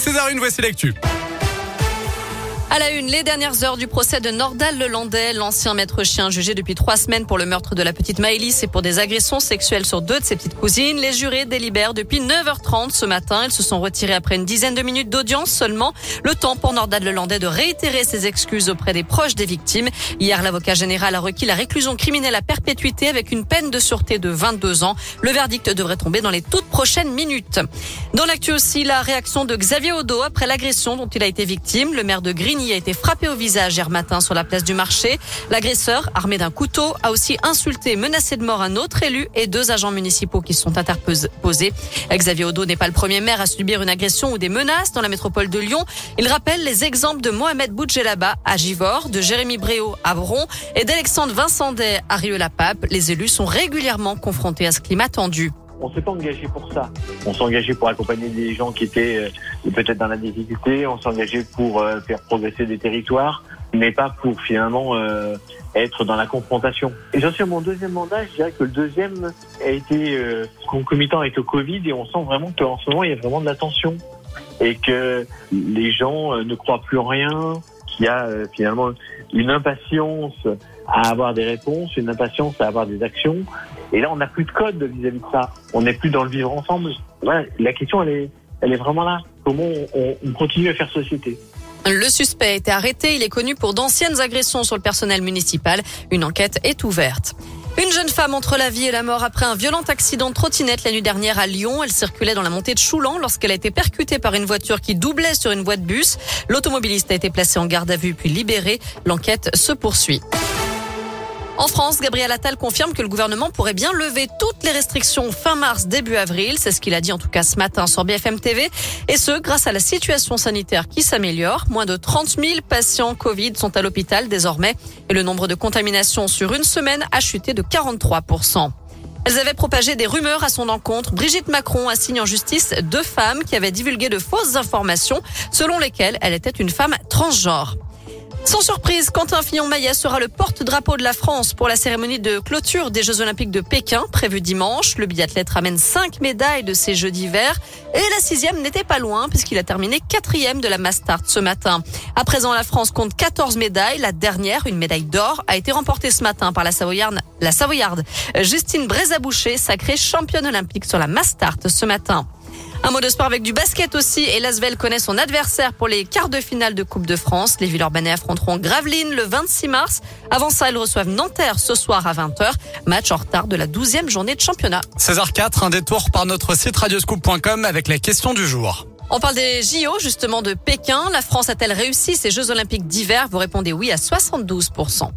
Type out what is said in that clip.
Césarine, voici l'actu. À la une, les dernières heures du procès de Nordal Lelandais, l'ancien maître chien jugé depuis trois semaines pour le meurtre de la petite Maëlys et pour des agressions sexuelles sur deux de ses petites cousines. Les jurés délibèrent depuis 9h30 ce matin. Ils se sont retirés après une dizaine de minutes d'audience seulement. Le temps pour Nordal Lelandais de réitérer ses excuses auprès des proches des victimes. Hier, l'avocat général a requis la réclusion criminelle à perpétuité avec une peine de sûreté de 22 ans. Le verdict devrait tomber dans les toutes prochaines minutes. Dans l'actu aussi, la réaction de Xavier Odo après l'agression dont il a été victime. Le maire de A été frappé au visage hier matin sur la place du marché. L'agresseur, armé d'un couteau, a aussi insulté, menacé de mort un autre élu et deux agents municipaux qui sont interposés. Xavier Odo n'est pas le premier maire à subir une agression ou des menaces dans la métropole de Lyon. Il rappelle les exemples de Mohamed Boudjelaba à Givors, de Jérémy Bréau à Bron et d'Alexandre Vincendet à Rieux-la-Pape. Les élus sont régulièrement confrontés à ce climat tendu on s'est pas engagé pour ça. On s'est engagé pour accompagner des gens qui étaient euh, peut-être dans la difficulté. On s'est engagé pour euh, faire progresser des territoires, mais pas pour finalement euh, être dans la confrontation. Et j'en suis à mon deuxième mandat. Je dirais que le deuxième a été concomitant avec le Covid et on sent vraiment qu'en ce moment il y a vraiment de la tension et que les gens ne croient plus en rien, qu'il y a finalement une impatience à avoir des réponses, une impatience à avoir des actions. Et là, on n'a plus de code vis-à-vis de ça. On n'est plus dans le vivre ensemble. La question, elle est, elle est vraiment là. Comment on, on continue à faire société le suspect a été arrêté. Il est connu pour d'anciennes agressions sur le personnel municipal. Une enquête est ouverte. Une jeune femme entre la vie et la mort après un violent accident de trottinette la nuit dernière à Lyon. Elle circulait dans la montée de Choulan lorsqu'elle a été percutée par une voiture qui doublait sur une voie de bus. L'automobiliste a été placé en garde à vue puis libéré. L'enquête se poursuit. En France, Gabriel Attal confirme que le gouvernement pourrait bien lever toutes les restrictions fin mars, début avril. C'est ce qu'il a dit en tout cas ce matin sur BFM TV. Et ce, grâce à la situation sanitaire qui s'améliore. Moins de 30 000 patients Covid sont à l'hôpital désormais. Et le nombre de contaminations sur une semaine a chuté de 43 elles avaient propagé des rumeurs à son encontre. Brigitte Macron assigne en justice deux femmes qui avaient divulgué de fausses informations selon lesquelles elle était une femme transgenre. Sans surprise, Quentin Fillon-Maillet sera le porte-drapeau de la France pour la cérémonie de clôture des Jeux Olympiques de Pékin, prévue dimanche. Le biathlète ramène cinq médailles de ces Jeux d'hiver. Et la sixième n'était pas loin puisqu'il a terminé quatrième de la Mastart ce matin. À présent, la France compte 14 médailles. La dernière, une médaille d'or, a été remportée ce matin par la Savoyarde, la Savoyarde Justine Brézaboucher, sacrée championne olympique sur la Mastart ce matin. Un mot de sport avec du basket aussi. Et Lasvel connaît son adversaire pour les quarts de finale de Coupe de France. Les Villeurbanais affronteront Gravelines le 26 mars. Avant ça, ils reçoivent Nanterre ce soir à 20h. Match en retard de la 12e journée de championnat. 16h04, un détour par notre site radioscoop.com avec la question du jour. On parle des JO justement de Pékin. La France a-t-elle réussi ses Jeux Olympiques d'hiver? Vous répondez oui à 72%.